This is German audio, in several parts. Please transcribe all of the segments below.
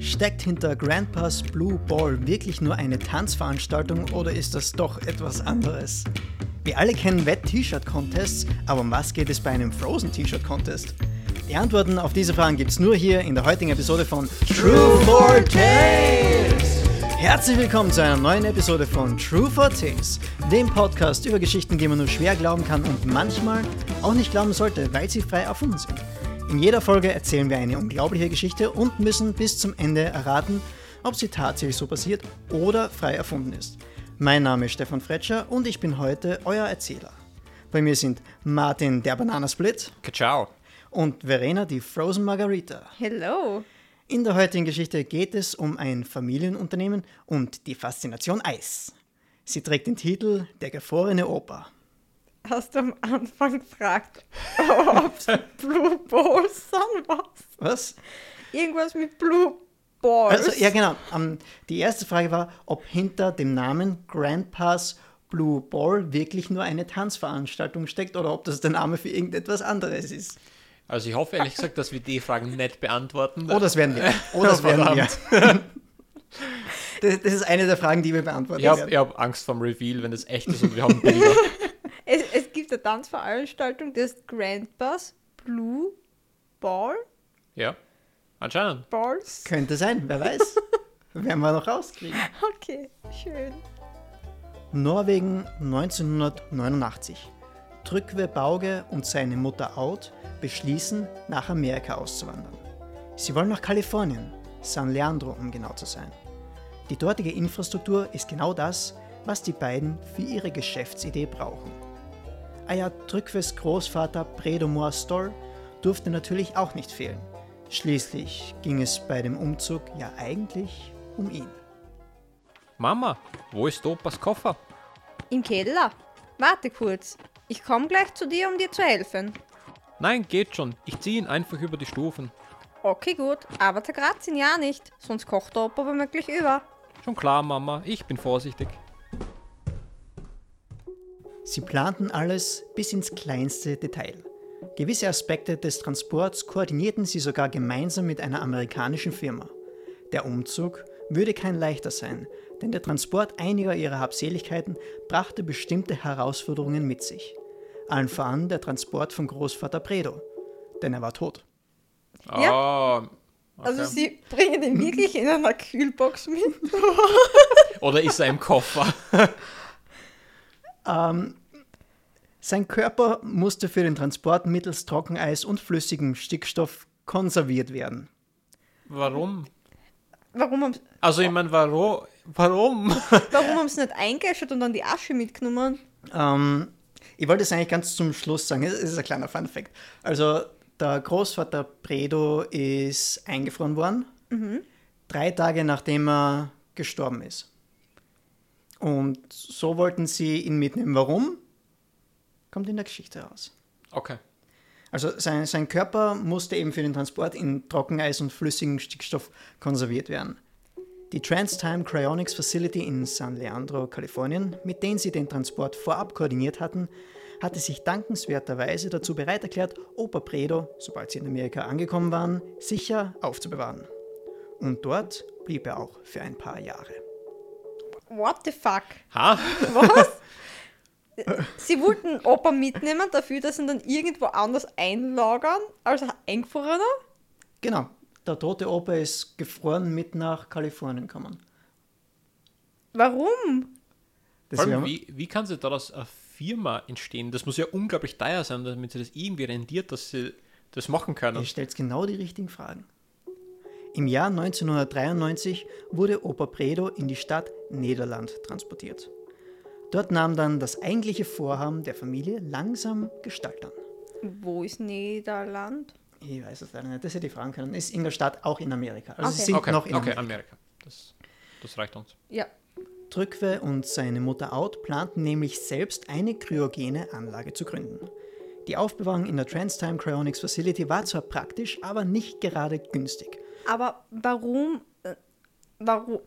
Steckt hinter Grandpa's Blue Ball wirklich nur eine Tanzveranstaltung oder ist das doch etwas anderes? Wir alle kennen Wett-T-Shirt-Contests, aber um was geht es bei einem Frozen-T-Shirt-Contest? Die Antworten auf diese Fragen gibt es nur hier in der heutigen Episode von True for Tales. Herzlich willkommen zu einer neuen Episode von True for Tales, dem Podcast über Geschichten, die man nur schwer glauben kann und manchmal auch nicht glauben sollte, weil sie frei erfunden sind. In jeder Folge erzählen wir eine unglaubliche Geschichte und müssen bis zum Ende erraten, ob sie tatsächlich so passiert oder frei erfunden ist. Mein Name ist Stefan Fretscher und ich bin heute euer Erzähler. Bei mir sind Martin der Bananasplit. Ciao. Und Verena die Frozen Margarita. Hello. In der heutigen Geschichte geht es um ein Familienunternehmen und die Faszination Eis. Sie trägt den Titel Der gefrorene Opa hast du am Anfang gefragt, ob es Blue Balls sind, was? Was? Irgendwas mit Blue Balls. Also, ja, genau. Um, ähm, die erste Frage war, ob hinter dem Namen Grandpa's Blue Ball wirklich nur eine Tanzveranstaltung steckt oder ob das der Name für irgendetwas anderes ist. Also ich hoffe ehrlich gesagt, dass wir die Fragen nicht beantworten. Oh, das werden wir. Oh, das werden wir. Das, das, ist eine der Fragen, die wir beantworten ich hab, werden. Ich habe Angst vom Reveal, wenn das echt ist und wir haben Bilder. Eine Tanzveranstaltung, heißt Grandpa's Blue Ball. Ja, anscheinend. Balls. Könnte sein, wer weiß. Werden wir noch rauskriegen. Okay, schön. Norwegen 1989. Trygve Bauge und seine Mutter Aud beschließen, nach Amerika auszuwandern. Sie wollen nach Kalifornien, San Leandro um genau zu sein. Die dortige Infrastruktur ist genau das, was die beiden für ihre Geschäftsidee brauchen. Eier Trückwes Großvater Bredomor Stoll durfte natürlich auch nicht fehlen. Schließlich ging es bei dem Umzug ja eigentlich um ihn. Mama, wo ist Opas Koffer? Im Keller. Warte kurz. Ich komme gleich zu dir, um dir zu helfen. Nein, geht schon. Ich ziehe ihn einfach über die Stufen. Okay, gut. Aber zerkratzt ihn ja nicht. Sonst kocht der Opa womöglich über. Schon klar, Mama. Ich bin vorsichtig. Sie planten alles bis ins kleinste Detail. Gewisse Aspekte des Transports koordinierten sie sogar gemeinsam mit einer amerikanischen Firma. Der Umzug würde kein leichter sein, denn der Transport einiger ihrer Habseligkeiten brachte bestimmte Herausforderungen mit sich. Allen voran der Transport von Großvater Bredo, denn er war tot. Ja. Oh, okay. Also sie bringen ihn wirklich in einer Kühlbox mit. Oder ist er im Koffer? ähm, sein Körper musste für den Transport mittels Trockeneis und flüssigem Stickstoff konserviert werden. Warum? Warum haben Also ich meine, warum? Warum? Warum haben sie nicht eingeschert und dann die Asche mitgenommen? Ähm, ich wollte es eigentlich ganz zum Schluss sagen. Es ist ein kleiner Fun-Fact. Also der Großvater Bredo ist eingefroren worden, mhm. drei Tage nachdem er gestorben ist. Und so wollten sie ihn mitnehmen. Warum? kommt in der Geschichte raus. Okay. Also sein, sein Körper musste eben für den Transport in Trockeneis und flüssigem Stickstoff konserviert werden. Die TransTime Cryonics Facility in San Leandro, Kalifornien, mit denen sie den Transport vorab koordiniert hatten, hatte sich dankenswerterweise dazu bereit erklärt, Opa Predo, sobald sie in Amerika angekommen waren, sicher aufzubewahren. Und dort blieb er auch für ein paar Jahre. What the fuck? Ha? Was? Sie wollten Opa mitnehmen, dafür, dass sie ihn dann irgendwo anders einlagern, als eingefrorener? Genau. Der tote Opa ist gefroren mit nach Kalifornien gekommen. Warum? Allem, wie, wie kann sich daraus eine Firma entstehen? Das muss ja unglaublich teuer sein, damit sie das irgendwie rendiert, dass sie das machen können. Ihr stellt genau die richtigen Fragen. Im Jahr 1993 wurde Opa Predo in die Stadt Niederland transportiert. Dort nahm dann das eigentliche Vorhaben der Familie langsam Gestalt an. Wo ist Niederland? Ich weiß es leider nicht, das hätte ich fragen können. Ist in der Stadt auch in Amerika. Also okay. sie sind okay. noch in okay, Amerika. Amerika. Das, das reicht uns. Ja. Drückwe und seine Mutter Out planten nämlich selbst eine kryogene Anlage zu gründen. Die Aufbewahrung in der TransTime Cryonics Facility war zwar praktisch, aber nicht gerade günstig. Aber warum, äh, warum,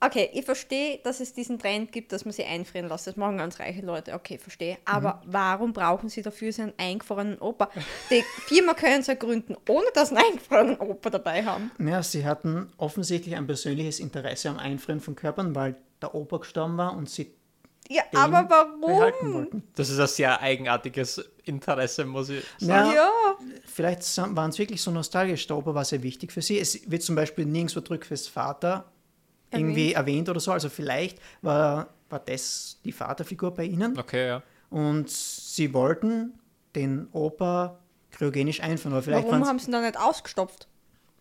Okay, ich verstehe, dass es diesen Trend gibt, dass man sie einfrieren lässt. Das machen ganz reiche Leute. Okay, verstehe. Aber mhm. warum brauchen sie dafür so einen eingefrorenen Opa? Die Firma können sie ja gründen, ohne dass sie einen eingefrorenen Opa dabei haben. Ja, sie hatten offensichtlich ein persönliches Interesse am Einfrieren von Körpern, weil der Opa gestorben war und sie ja, aber warum? Das ist ein sehr eigenartiges Interesse, muss ich sagen. Ja, ja. Vielleicht waren es wirklich so nostalgisch. Der Opa war sehr wichtig für sie. Es wird zum Beispiel nirgendwo Drückfest Vater irgendwie erwähnt. erwähnt oder so. Also vielleicht war, war das die Vaterfigur bei ihnen. Okay, ja. Und sie wollten den Opa kryogenisch einführen. Aber vielleicht Warum haben sie ihn dann nicht ausgestopft?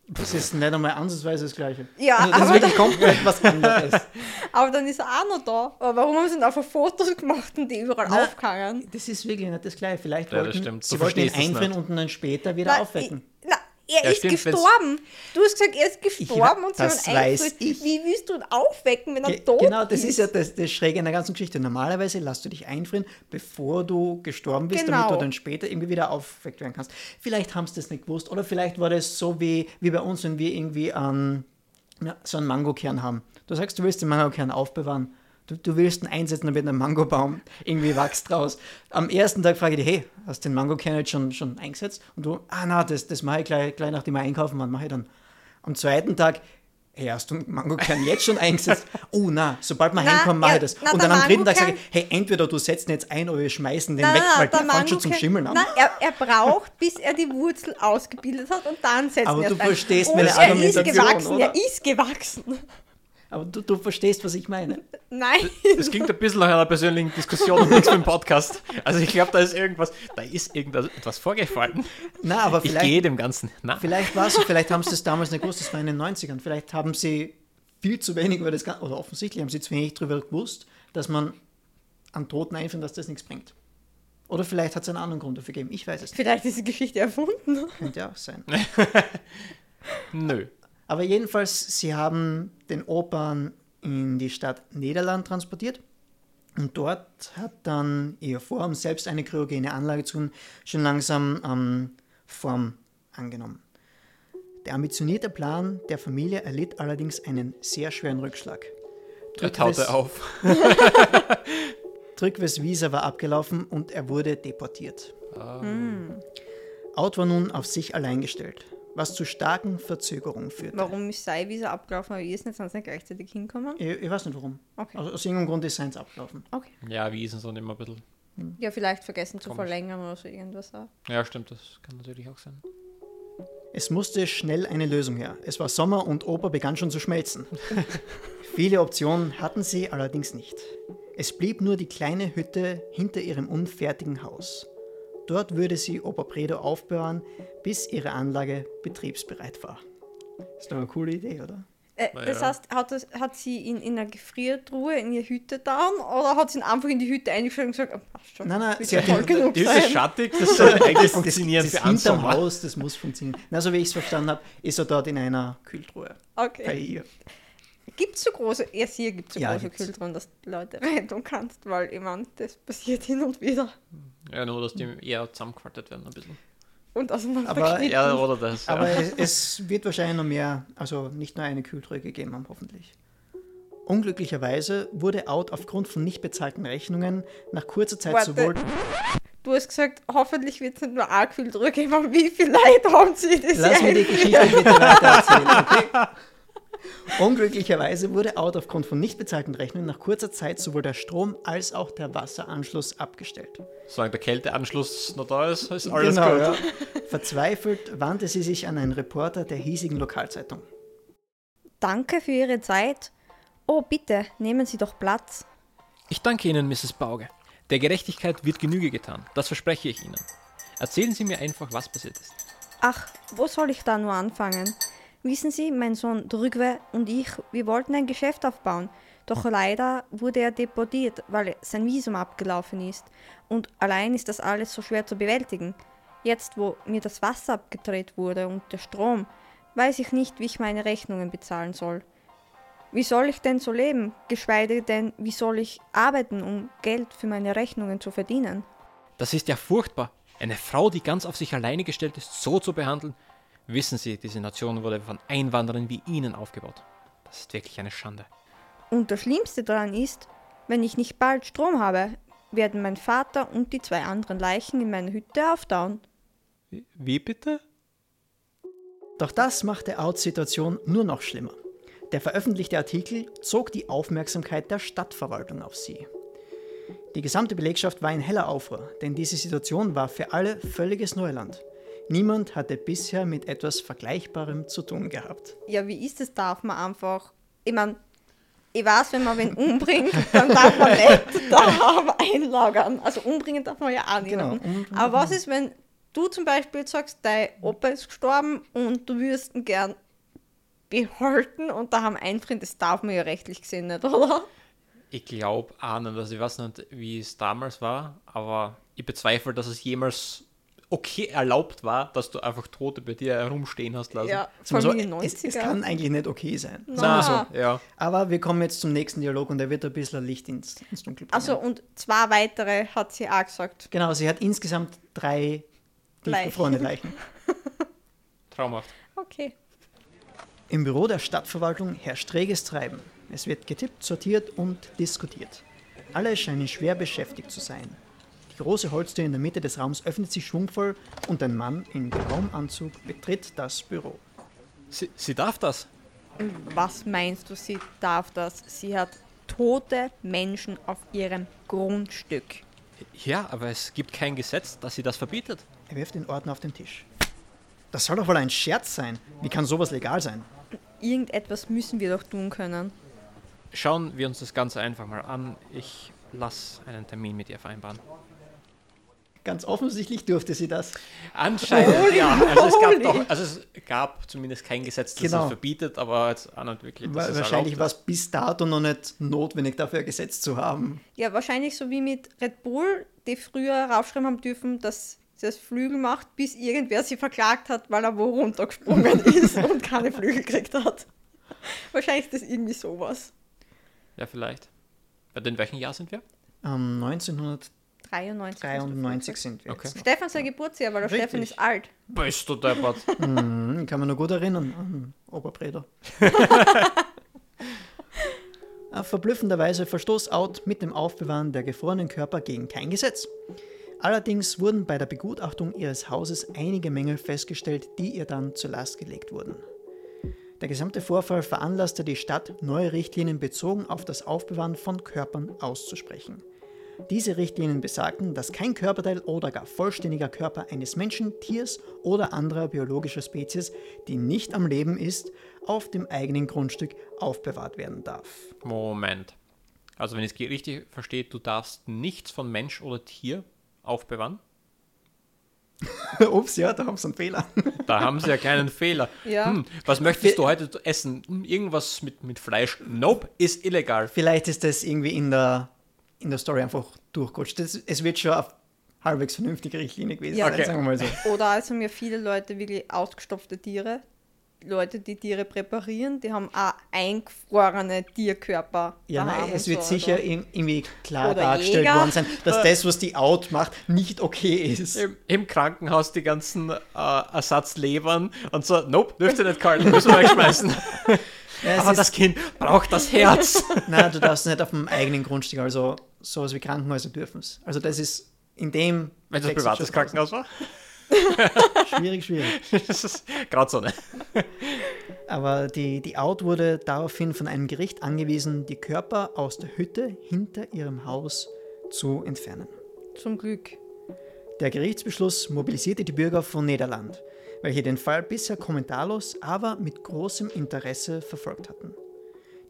Das ist nicht einmal ansatzweise das Gleiche. Ja, also das aber ist wirklich komplett was anderes. aber dann ist er auch noch da. Aber warum haben sie denn einfach Fotos gemacht und die überall Nein, aufgehangen? Das ist wirklich nicht das Gleiche. Vielleicht ja, wollten sie wollten ihn einführen und dann später wieder Nein, aufwecken. Ich, er ja, ist stimmt, gestorben. Du hast gesagt, er ist gestorben ich, und das haben weiß ich. Wie willst du ihn aufwecken, wenn er Ge tot genau, ist? Genau, das ist ja das, das Schräge in der ganzen Geschichte. Normalerweise lässt du dich einfrieren, bevor du gestorben bist, genau. damit du dann später irgendwie wieder aufweckt werden kannst. Vielleicht haben sie das nicht gewusst oder vielleicht war das so wie, wie bei uns, wenn wir irgendwie ähm, ja, so einen Mangokern haben. Du sagst, du willst den Mangokern aufbewahren Du, du willst ihn einsetzen, damit ein Mangobaum irgendwie wächst draus. Am ersten Tag frage ich dich, hey, hast du den Mangokern jetzt schon, schon eingesetzt? Und du, ah na, das, das mache ich gleich, gleich nachdem wir einkaufen waren, mache ich dann. Am zweiten Tag, hey, hast du den Mangokern jetzt schon eingesetzt? Oh na, sobald wir na, heimkommen, mache ich das. Na, und dann am dritten Tag sage ich, hey, entweder du setzt ihn jetzt ein oder wir schmeißen den na, weg, weil der, der fängt schon zum Schimmeln an. Nein, er, er, braucht, bis er die Wurzel ausgebildet hat und dann setzt Aber er du verstehst meine Argumentation, Er ist gewachsen, oder? er ist gewachsen. Aber du, du verstehst, was ich meine. Nein. Das klingt ein bisschen nach einer persönlichen Diskussion und nichts für den Podcast. Also ich glaube, da ist irgendwas, da ist irgendwas vorgefallen. Na, aber vielleicht, ich gehe dem Ganzen. Na. Vielleicht war es so, vielleicht haben sie das damals nicht gewusst, das war in den 90ern. Vielleicht haben sie viel zu wenig über das Ganze, oder offensichtlich haben sie zu wenig darüber gewusst, dass man an Toten einfindet, dass das nichts bringt. Oder vielleicht hat es einen anderen Grund dafür gegeben. Ich weiß es nicht. Vielleicht ist die Geschichte erfunden. Könnte ja auch sein. Nö. Aber jedenfalls, sie haben den Opern in die Stadt Niederland transportiert. Und dort hat dann ihr Vorhaben, selbst eine kryogene Anlage zu tun, schon langsam ähm, Form angenommen. Der ambitionierte Plan der Familie erlitt allerdings einen sehr schweren Rückschlag. Er taute auf. Drückwes Visa war abgelaufen und er wurde deportiert. Hm. Out war nun auf sich allein gestellt was zu starken Verzögerungen führte. Warum ist sein Visa abgelaufen, aber ihr ist nicht, sonst nicht gleichzeitig hinkommen? Ich, ich, weiß nicht warum. Okay. Also aus irgendeinem Grund ist seins abgelaufen. Okay. Ja, wie ist es dann immer ein bisschen. Hm. Ja, vielleicht vergessen zu verlängern oder so irgendwas auch. Ja, stimmt, das kann natürlich auch sein. Es musste schnell eine Lösung her. Es war Sommer und Opa begann schon zu schmelzen. Viele Optionen hatten sie allerdings nicht. Es blieb nur die kleine Hütte hinter ihrem unfertigen Haus. Dort würde sie Oberbredo aufbewahren, bis ihre Anlage betriebsbereit war. Ist doch eine coole Idee, oder? Äh, das heißt, hat, das, hat sie ihn in einer Gefriertruhe in ihre Hütte da oder hat sie ihn einfach in die Hütte eingestellt und gesagt, oh, passt schon. Nein, nein, sie hat voll genug die Hütte schattig, das soll eigentlich funktionieren das, das für hinterm Haus, das muss funktionieren. Na, so wie ich es verstanden habe, ist er dort in einer Kühltruhe. Okay. Bei ihr. Gibt es so große, erst hier gibt es so ja, große Kühltruhen, dass du Leute reintun kannst, weil ich meine, das passiert hin und wieder. Ja, nur dass die eher zusammengefaltet werden ein bisschen. Und auseinander aber, ja, oder das. Aber ja. es wird wahrscheinlich noch mehr, also nicht nur eine Kühltruhe gegeben haben, hoffentlich. Unglücklicherweise wurde Out aufgrund von nicht bezahlten Rechnungen nach kurzer Zeit Warte. sowohl. Du hast gesagt, hoffentlich wird es nicht nur eine Kühltruhe geben, aber wie viel Leid haben sie das Lass mir die Geschichte bitte weiter erzählen, okay? Unglücklicherweise wurde Out aufgrund von nicht bezahlten Rechnungen nach kurzer Zeit sowohl der Strom als auch der Wasseranschluss abgestellt. Solange der Kälteanschluss noch da ist, ist alles genau, gut. Ja. Verzweifelt wandte sie sich an einen Reporter der hiesigen Lokalzeitung. Danke für Ihre Zeit. Oh, bitte, nehmen Sie doch Platz. Ich danke Ihnen, Mrs. Bauge. Der Gerechtigkeit wird Genüge getan. Das verspreche ich Ihnen. Erzählen Sie mir einfach, was passiert ist. Ach, wo soll ich da nur anfangen? Wissen Sie, mein Sohn Drügwe und ich, wir wollten ein Geschäft aufbauen, doch leider wurde er deportiert, weil sein Visum abgelaufen ist. Und allein ist das alles so schwer zu bewältigen. Jetzt, wo mir das Wasser abgedreht wurde und der Strom, weiß ich nicht, wie ich meine Rechnungen bezahlen soll. Wie soll ich denn so leben? Geschweige denn, wie soll ich arbeiten, um Geld für meine Rechnungen zu verdienen? Das ist ja furchtbar. Eine Frau, die ganz auf sich alleine gestellt ist, so zu behandeln, Wissen Sie, diese Nation wurde von Einwanderern wie Ihnen aufgebaut. Das ist wirklich eine Schande. Und das Schlimmste daran ist, wenn ich nicht bald Strom habe, werden mein Vater und die zwei anderen Leichen in meiner Hütte auftauen. Wie bitte? Doch das macht der Out-Situation nur noch schlimmer. Der veröffentlichte Artikel zog die Aufmerksamkeit der Stadtverwaltung auf sie. Die gesamte Belegschaft war in heller Aufruhr, denn diese Situation war für alle völliges Neuland. Niemand hatte bisher mit etwas Vergleichbarem zu tun gehabt. Ja, wie ist es? Darf man einfach. Ich meine, ich weiß, wenn man wen umbringt, dann darf man nicht daheim einlagern. Also umbringen darf man ja auch nicht. Genau, Aber was ist, wenn du zum Beispiel sagst, dein Opa ist gestorben und du würdest ihn gern behalten und daheim einfrieren? Das darf man ja rechtlich gesehen nicht, oder? Ich glaube auch nicht. Also ich weiß nicht, wie es damals war, aber ich bezweifle, dass es jemals okay erlaubt war, dass du einfach Tote bei dir herumstehen hast lassen. Ja, vor so, allem in den es, es 90er. kann eigentlich nicht okay sein. Na. So. Ja. Aber wir kommen jetzt zum nächsten Dialog und der wird ein bisschen Licht ins, ins Dunkel bringen. Also und zwei weitere hat sie auch gesagt. genau, sie hat insgesamt drei tiefgefrorene Leichen. Traumhaft. Okay. Im Büro der Stadtverwaltung herrscht reges Treiben. Es wird getippt, sortiert und diskutiert. Alle scheinen schwer beschäftigt zu sein. Die große Holztür in der Mitte des Raums öffnet sich schwungvoll und ein Mann in grauem Anzug betritt das Büro. Sie, sie darf das. Was meinst du, sie darf das? Sie hat tote Menschen auf ihrem Grundstück. Ja, aber es gibt kein Gesetz, das sie das verbietet. Er wirft den Ordner auf den Tisch. Das soll doch wohl ein Scherz sein. Wie kann sowas legal sein? Irgendetwas müssen wir doch tun können. Schauen wir uns das Ganze einfach mal an. Ich lasse einen Termin mit ihr vereinbaren. Ganz offensichtlich durfte sie das. Anscheinend, ja. Also es gab doch, also es gab zumindest kein Gesetz, das Genau. das verbietet, aber jetzt auch nicht wirklich. es Wahrscheinlich war es bis dato noch nicht notwendig, dafür ein Gesetz zu haben. Ja, wahrscheinlich so wie mit Red Bull, die früher raufschreiben haben dürfen, dass sie das Flügel macht, bis irgendwer sie verklagt hat, weil er wo runtergesprungen ist und keine Flügel gekriegt hat. Wahrscheinlich ist das irgendwie sowas. Ja, vielleicht. In welchem Jahr sind wir? Ähm, 1993 93. sind wir. Okay. Stefan sein Geburtsjahr, weil der Richtig. Stefan ist alt. Bist du deppert. Mhm, kann man noch gut erinnern an Oberbreder. Verblüffenderweise verstoß Out mit dem Aufbewahren der gefrorenen Körper gegen kein Gesetz. Allerdings wurden bei der Begutachtung ihres Hauses einige Mängel festgestellt, die ihr dann zur Last gelegt wurden. Der gesamte Vorfall veranlasste die Stadt, neue Richtlinien bezogen auf das Aufbewahren von Körpern auszusprechen. Diese Richtlinien besagten, dass kein Körperteil oder gar vollständiger Körper eines Menschen, Tiers oder anderer biologischer Spezies, die nicht am Leben ist, auf dem eigenen Grundstück aufbewahrt werden darf. Moment. Also wenn ich es richtig verstehe, du darfst nichts von Mensch oder Tier aufbewahren. Ups, ja, da haben sie einen Fehler. Da haben sie ja keinen Fehler. Ja. Hm, was möchtest du heute essen? Hm, irgendwas mit, mit Fleisch? Nope, ist illegal. Vielleicht ist das irgendwie in der, in der Story einfach durchgerutscht. Das, es wird schon eine halbwegs vernünftige Richtlinie gewesen Ja. sein, Okay. sagen wir mal so. Oder also haben ja viele Leute wirklich ausgestopfte Tiere. Leute, die Tiere präparieren, die haben auch eingefrorene Tierkörper. Ja, nein, es wird so, sicher oder? in- irgendwie klar Oder dargestellt Jäger. worden sein, dass das, was die Out macht, nicht okay ist. Im, Im Krankenhaus die ganzen äh, Ersatzlebern und so, nope, dürft ihr nicht kalten, müssen wir wegschmeißen. Ja, es Aber das Kind braucht das Herz. Nein, du darfst nicht auf dem eigenen Grundstück, also sowas wie Krankenhäuser dürfen es. Also das ist in dem... Wenn es ein Text privates Krankenhaus war. Schwierig, schwierig. Das ist Grauzone. Aber die, die Out wurde daraufhin von einem Gericht angewiesen, die Körper aus der Hütte hinter ihrem Haus zu entfernen. Zum Glück. Der Gerichtsbeschluss mobilisierte die Bürger von Niederland, welche den Fall bisher kommentarlos, aber mit großem Interesse verfolgt hatten.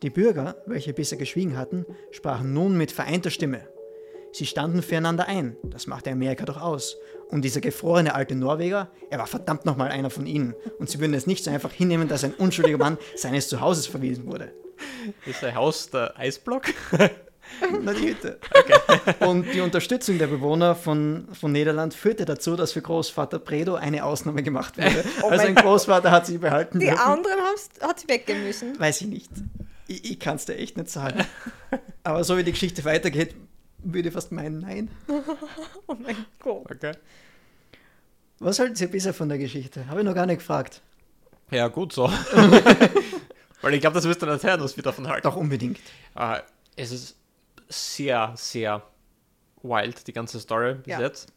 Die Bürger, welche bisher geschwiegen hatten, sprachen nun mit vereinter Stimme. Sie standen füreinander ein, das machte Amerika doch aus. Und dieser gefrorene alte Norweger, er war verdammt nochmal einer von ihnen. Und sie würden es nicht so einfach hinnehmen, dass ein unschuldiger Mann seines Zuhauses verwiesen wurde. Ist ein Haus der Eisblock? Na, die Hütte. Und die Unterstützung der Bewohner von, von Niederland führte dazu, dass für Großvater Predo eine Ausnahme gemacht wurde. also ein Großvater hat sie behalten Die dürfen. anderen hat sie weggehen müssen. Weiß ich nicht. Ich, ich kann es dir echt nicht sagen. Aber so wie die Geschichte weitergeht, würde ich fast meinen, nein. Oh mein Gott. Okay. Was halten Sie bisher von der Geschichte? Habe ich noch gar nicht gefragt. Ja, gut so. Weil ich glaube, das wirst du nicht hören, was wir davon halten. Doch unbedingt. Äh, es ist sehr, sehr wild, die ganze Story bis Ja. jetzt.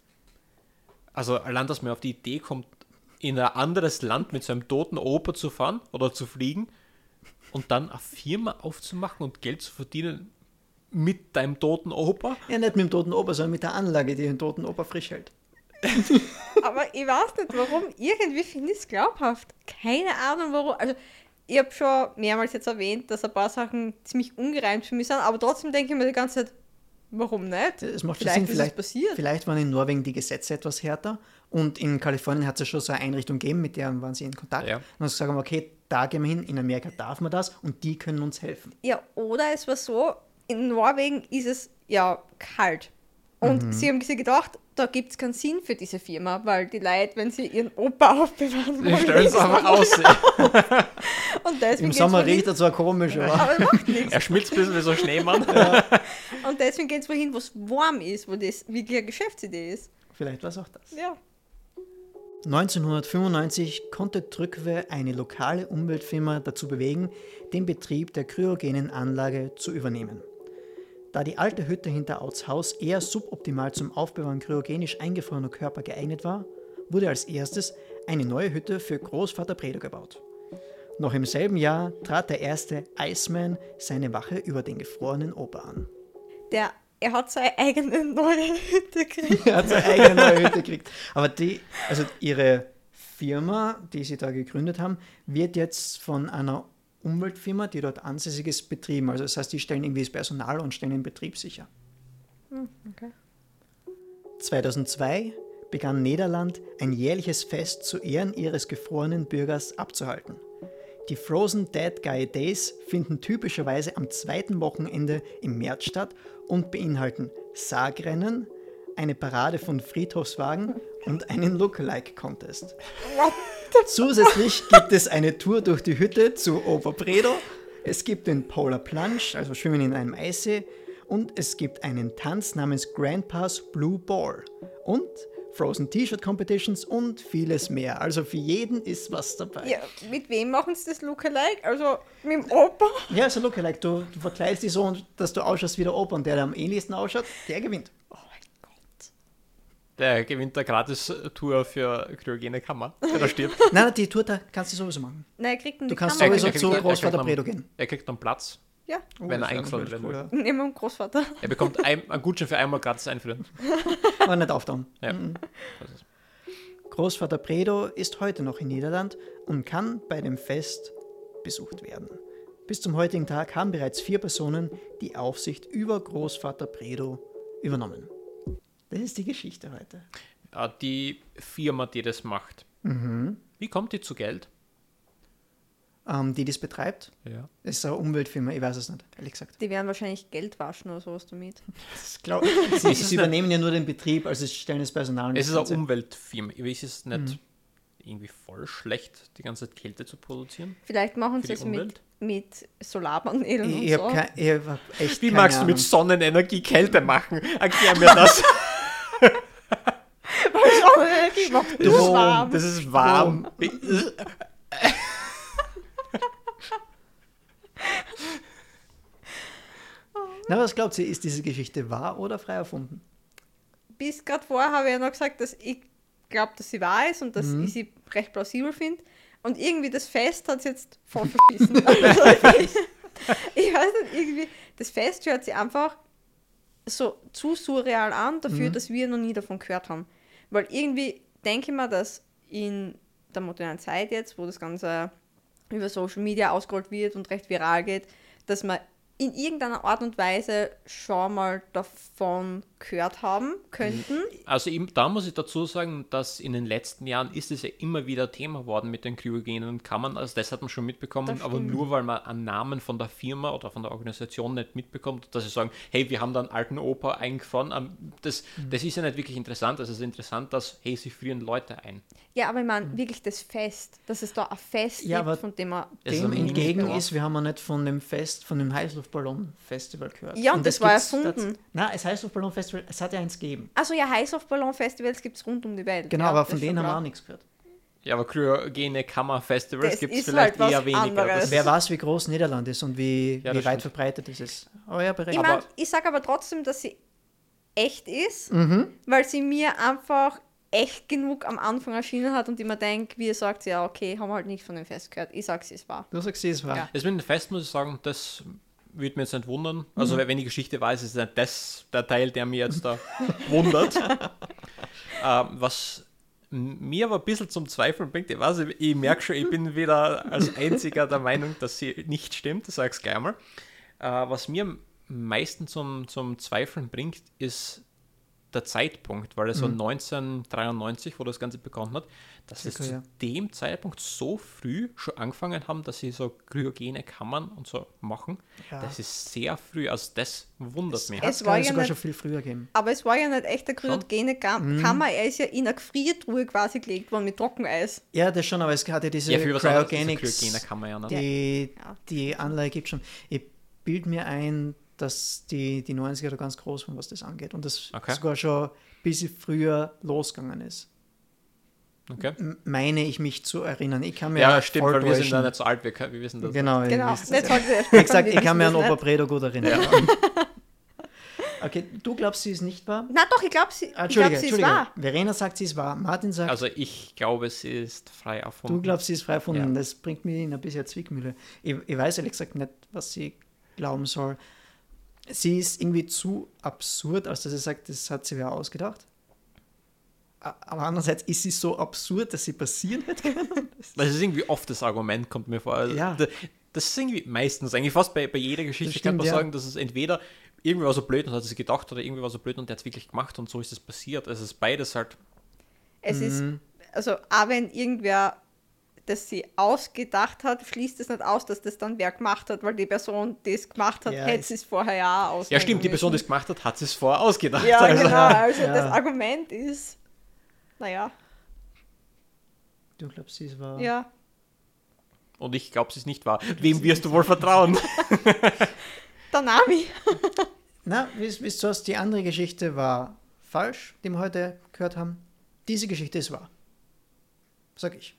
Also allein, dass man auf die Idee kommt, in ein anderes Land mit so einem toten Opa zu fahren oder zu fliegen und dann eine Firma aufzumachen und Geld zu verdienen mit deinem toten Opa. Ja, nicht mit dem toten Opa, sondern mit der Anlage, die den toten Opa frisch hält. Aber ich weiß nicht warum. Irgendwie finde ich es glaubhaft. Keine Ahnung warum. Also, ich habe schon mehrmals jetzt erwähnt, dass ein paar Sachen ziemlich ungereimt für mich sind, aber trotzdem denke ich mir die ganze Zeit, warum nicht? Es macht schon Vielleicht Sinn, ist es vielleicht, passiert. vielleicht waren in Norwegen die Gesetze etwas härter und in Kalifornien hat es ja schon so eine Einrichtung gegeben, mit der waren sie in Kontakt. Ja. Und dann sagen wir, okay, da gehen wir hin, in Amerika darf man das und die können uns helfen. Ja, oder es war so, in Norwegen ist es ja kalt. Und Mhm. sie haben sich gedacht, da gibt es keinen Sinn für diese Firma, weil die Leute, wenn sie ihren Opa aufbewahren Die wollen, stellen es einfach aus. Und deswegen Im Sommer riecht er zwar komisch, aber aber macht nichts. Er schmilzt ein bisschen wie so ein Schneemann. Und deswegen geht es wohin, wo es warm ist, wo das wirklich eine Geschäftsidee ist. vielleicht war es auch das. Ja. 1995 konnte Trückwe eine lokale Umweltfirma dazu bewegen, den Betrieb der kryogenen Anlage zu übernehmen. Da die alte Hütte hinter Outs Haus eher suboptimal zum Aufbewahren kryogenisch eingefrorener Körper geeignet war, wurde als erstes eine neue Hütte für Großvater Bredo gebaut. Noch im selben Jahr trat der erste Iceman seine Wache über den gefrorenen Opa an. Der, er hat seine eigene neue Hütte gekriegt. Er hat seine eigene neue Hütte gekriegt. Aber die, also ihre Firma, die sie da gegründet haben, wird jetzt von einer Umweltfirma, die dort ansässig ist, betrieben. Also das heißt, die stellen irgendwie das Personal und stellen den Betrieb sicher. Okay. 2002 begann Niederland ein jährliches Fest zu Ehren ihres gefrorenen Bürgers abzuhalten. Die Frozen Dead Guy Days finden typischerweise am zweiten Wochenende im März statt und beinhalten Sargrennen, eine Parade von Friedhofswagen und einen Lookalike-Contest. Zusätzlich gibt es eine Tour durch die Hütte zu Oberbredo. Es gibt den Polar Plunge, also Schwimmen in einem Eissee. Und es gibt einen Tanz namens Grandpa's Blue Ball. Und Frozen T-Shirt Competitions und vieles mehr. Also für jeden ist was dabei. Ja, mit wem machen sie das Lookalike? Also mit dem Opa? Ja, also Lookalike, du, du verkleidest dich so, dass du ausschaust wie der Opa und der, der am ähnlichsten ausschaut, der gewinnt. Der gewinnt eine Gratis-Tour für kryogene Kammer, wenn er stirbt. Nein, nein, die Tour da kannst du sowieso machen. Nein, er kriegt Du kannst Kamera. sowieso zu er Großvater Bredo gehen. Er kriegt dann Platz, Ja, Oh, wenn er natürlich werden cool, will. nehmen wir den Großvater. Er bekommt ein, einen Gutschein für einmal gratis einführen. Aber nicht auftauen. Ja. Mhm. Großvater Bredo ist heute noch in Niederland und kann bei dem Fest besucht werden. Bis zum heutigen Tag haben bereits vier Personen die Aufsicht über Großvater Bredo übernommen. Das ist die Geschichte heute. Die Firma, die das macht, Mhm. wie kommt die zu Geld? Ähm, die das betreibt, Ja. ist eine Umweltfirma, ich weiß es nicht, ehrlich gesagt. Die werden wahrscheinlich Geld waschen oder sowas damit. Das glaub, sie, sie übernehmen ja nur den Betrieb, also sie stellen das Personal. und Es das ist eine. Umweltfirma. Ich weiß es nicht irgendwie voll schlecht, die ganze Zeit Kälte zu produzieren. Vielleicht machen sie es mit, mit Solarpanelen und Ich, ich so. kein, ich hab echt Wie keine magst du mit Ahnung. Sonnenenergie Kälte machen? Erklär mir das. Sonnenenergie macht Das nur ist- warm. Das ist warm. Na, was glaubt ihr, ist diese Geschichte wahr oder frei erfunden? Bis gerade vorher habe ich ja noch gesagt, dass ich glaube, dass sie wahr ist und dass Mhm. ich sie recht plausibel finde. Und irgendwie das Fest hat es jetzt voll verschissen. also, ich, ich weiß nicht, irgendwie, das Fest hört sich einfach so zu surreal an dafür, Mhm. dass wir noch nie davon gehört haben. Weil irgendwie denke ich mir, dass in der modernen Zeit jetzt, wo das Ganze über Social Media ausgerollt wird und recht viral geht, dass man in irgendeiner Art und Weise schon mal davon gehört haben könnten. Also eben, da muss ich dazu sagen, dass in den letzten Jahren ist es ja immer wieder Thema worden mit den kryogenen Kammern. Also das hat man schon mitbekommen, aber nur weil man einen Namen von der Firma oder von der Organisation nicht mitbekommt, dass sie sagen, hey, wir haben da einen alten Opa eingefroren. ähm, Das, Mhm. das ist ja nicht wirklich interessant. Also es ist interessant, dass, hey, sie frieren Leute ein. Ja, aber ich meine, wirklich das Fest, dass es da ein Fest Ja, aber gibt, von dem man. Dem entgegen ist, wir haben ja nicht von dem Fest, von dem Heißluftballon-Festival gehört. Ja, und das war gibt's erfunden. tats- Nein, das Heißluftballon-Festival, es hat ja eins gegeben. Also ja, Heißluftballon-Festivals gibt es rund um die Welt. Genau, ja, aber das von denen haben wir auch nichts gehört. Ja, aber Kryogene Kammer Festivals Das gibt es vielleicht halt eher weniger. Das- Wer weiß, wie groß Niederland ist und wie, Ja, wie das weit stimmt. verbreitet es ist. Aber ja, Ich, mein, ich sage aber trotzdem, dass sie echt ist, Mhm. weil sie mir einfach echt genug am Anfang erschienen hat und ich mir denke, wie ihr sagt, ja, okay, haben wir halt nicht von dem Fest gehört. Ich sag, sie ist wahr. Du sagst, sie ist wahr. Ja. Das mit dem Fest muss ich sagen, das würde mir jetzt nicht wundern. Also, wenn die Geschichte weiß, ist nicht das der Teil, der mir jetzt da wundert. ähm, was mir aber ein bisschen zum Zweifeln bringt, ich weiß, ich, ich merke schon, ich bin wieder als einziger der Meinung, dass sie nicht stimmt, das sage ich gleich mal. Äh, was mir am meisten zum, zum Zweifeln bringt, ist der Zeitpunkt, weil es so 1993, wo das Ganze begonnen hat, dass sie zu ja. dem Zeitpunkt so früh schon angefangen haben, dass sie so kryogene Kammern und so machen. Ja. Das ist sehr früh, also das wundert mich. Hat Es es war ja sogar nicht- schon viel früher gegeben. Aber es war ja nicht echt eine kryogene Kam Mhm. Kammer, er ist ja in eine Gefriertruhe quasi gelegt worden mit Trockeneis. Ja, das schon, aber es hatte diese Ja, für was anderes ist eine Cryogenics, kryogene Kammer ja nicht. die, Ja. die Anleihe gibt schon. Ich bilde mir ein, dass die, die 90er da ganz groß waren, was das angeht. Und das Okay. sogar schon ein bisschen früher losgegangen ist. Okay. Meine ich mich zu erinnern. Ich kann mir Ja, stimmt, weil wir sind da nicht so alt, wir, wir wissen das. Genau, ihr Genau, nicht ja. Wie gesagt, ich kann mir an Opa Bredo gut erinnern. Okay, du glaubst, sie ist nicht wahr? Na doch, ich glaube, sie, Ah, ich glaub, sie ist wahr. Verena sagt, sie ist wahr. Martin sagt, Also ich glaube, sie ist frei erfunden. du glaubst, sie ist frei erfunden. Ja. Das bringt mich in ein bisschen Zwickmühle. Ich, ich weiß ehrlich gesagt nicht, was sie glauben soll. Sie ist irgendwie zu absurd, als dass sie sagt, das hat sie wer ausgedacht. Aber andererseits ist sie so absurd, dass sie passieren hätte können. Das ist irgendwie oft das Argument, kommt mir vor. Also Ja. da- Das ist irgendwie meistens, eigentlich fast bei, bei jeder Geschichte Das kann stimmt, man ja. sagen, dass es entweder irgendwie war so blöd und hat es gedacht oder irgendwie war so blöd und der hat es wirklich gemacht und so ist es passiert. Es ist beides halt. Es Mhm. ist, also, auch wenn irgendwer das sie ausgedacht hat, schließt es nicht aus, dass das dann wer gemacht hat, weil die Person, die es gemacht hat, Ja, hätte es- sie es vorher ja ausdenken Ja, stimmt, die Person, die es gemacht hat, hat es vorher ausgedacht. Ja, also, genau. Also Ja. das Argument ist, naja, Du glaubst, sie ist wahr. ja. Und ich glaube, es ist nicht wahr. Wem wirst du wohl vertrauen? Der Nami. Na, wisst ihr was? Die andere Geschichte war falsch, die wir heute gehört haben. Diese Geschichte ist wahr. Sag ich.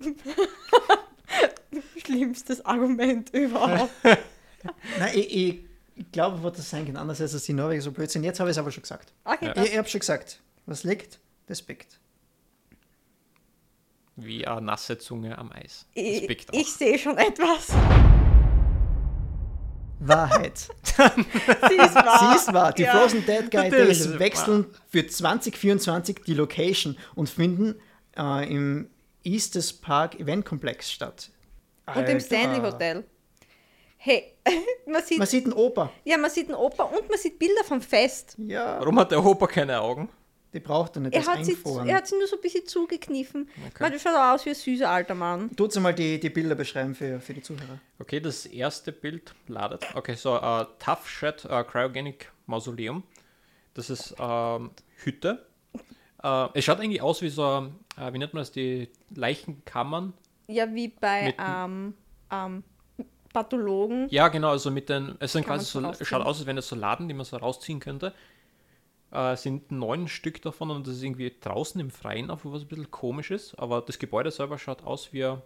Schlimmstes Argument überhaupt. Nein, ich, ich, ich glaube, was das sein kann, anders als dass die Norweger so blöd sind. Jetzt habe ich es aber schon gesagt. Okay, Ja. Ich, ich habe schon gesagt. Was liegt, das pickt. Wie eine nasse Zunge am Eis. Ich, ich sehe schon etwas. Wahrheit. Sie ist wahr. Sie ist wahr. Die Ja. Frozen Dead Guy Natürlich Days ist es wechseln für 2024 die Location und finden äh, im Easters Park Event Komplex statt. Und im Stanley Hotel. Hey, man sieht, Man sieht einen Opa. ja, man sieht einen Opa und man sieht Bilder vom Fest. Ja, Warum hat der Opa keine Augen? die braucht er nicht. Er das hat, sie, er hat sie nur so ein bisschen zugekniffen. Okay. Weil das schaut aus wie ein süßer alter Mann. Tut's mal die, die Bilder beschreiben für, für die Zuhörer. Okay, das erste Bild ladet. Okay, so uh, Tough Shed uh, Cryogenic Mausoleum. Das ist ähm, Hütte. Äh, es schaut eigentlich aus wie so, äh, wie nennt man das, die Leichenkammern. Ja, wie bei ähm, ähm, Pathologen. Ja, genau, also mit den, es sind quasi so, rausziehen. schaut aus, als wenn das so Laden, die man so rausziehen könnte. Äh, es sind neun Stück davon und das ist irgendwie draußen im Freien, auf was ein bisschen komisch ist. Aber das Gebäude selber schaut aus wie eine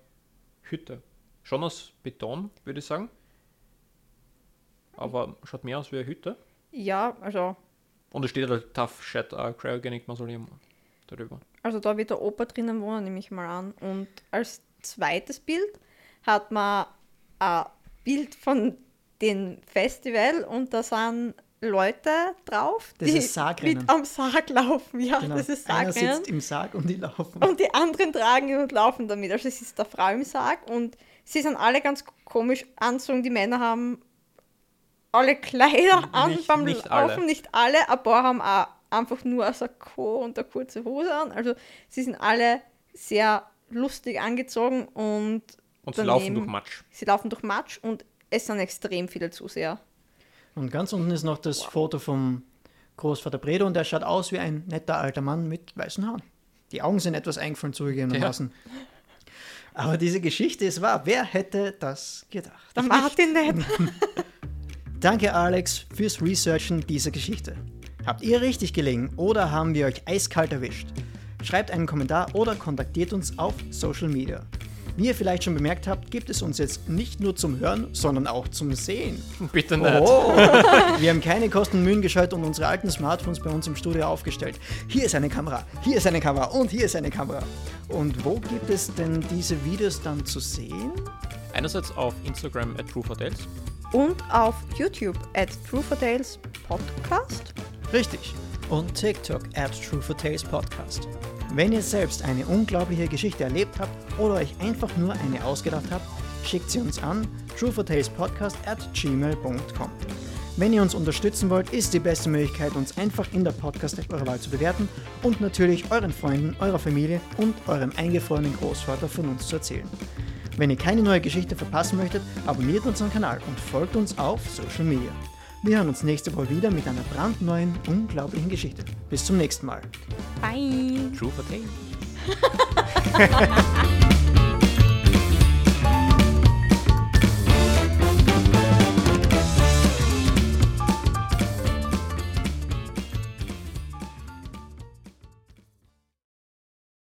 Hütte. Schon aus Beton, würde ich sagen. Aber schaut mehr aus wie eine Hütte. Ja, also, Und es steht halt Tough Shed uh, Cryogenic Mausoleum darüber. also da wird der Opa drinnen wohnen, nehme ich mal an. Und als zweites Bild hat man ein Bild von dem Festival und da sind Leute drauf, Das die mit am Sarg laufen. Ja, Genau. das ist Einer Sargrennen. sitzt im Sarg und die laufen. Und die anderen tragen ihn und laufen damit. Also es ist der Frau im Sarg und sie sind alle ganz komisch anzogen. Die Männer haben alle Kleider an Nicht- beim nicht Laufen, alle. nicht alle. Ein paar haben auch einfach nur ein Sakko und eine kurze Hose an. Also sie sind alle sehr lustig angezogen und Und sie laufen durch Matsch. Sie laufen durch Matsch und es sind extrem viele Zuseher. Und ganz unten ist noch das Foto vom Großvater Bredo und der schaut aus wie ein netter alter Mann mit weißen Haaren. Die Augen sind etwas eingefallen zugegebenermaßen. Aber diese Geschichte ist wahr. Wer hätte das gedacht? Der Martin nicht. Danke, Alex, fürs Researchen dieser Geschichte. Habt ihr richtig gelegen oder haben wir euch eiskalt erwischt? schreibt einen Kommentar oder kontaktiert uns auf Social Media. Wie ihr vielleicht schon bemerkt habt, gibt es uns jetzt nicht nur zum Hören, sondern auch zum Sehen. Bitte nicht. Oh. Wir haben keine Kosten und Mühen gescheut und unsere alten Smartphones bei uns im Studio aufgestellt. Hier ist eine Kamera, hier ist eine Kamera und hier ist eine Kamera. Und wo gibt es denn diese Videos dann zu sehen? Einerseits auf Instagram at. Und auf YouTube at True for Tales Podcast. Richtig. Und TikTok at True for Tales Podcast. Wenn ihr selbst eine unglaubliche Geschichte erlebt habt oder euch einfach nur eine ausgedacht habt, schickt sie uns an truefortalespodcast at gmail.com. Wenn ihr uns unterstützen wollt, ist die beste Möglichkeit, uns einfach in der Podcast-App eurer Wahl zu bewerten und natürlich euren Freunden, eurer Familie und eurem eingefrorenen Großvater von uns zu erzählen. Wenn ihr keine neue Geschichte verpassen möchtet, abonniert unseren Kanal und folgt uns auf Social Media. Wir hören uns nächste Woche wieder mit einer brandneuen, unglaublichen Geschichte. Bis zum nächsten Mal. Bye. TrueForTales.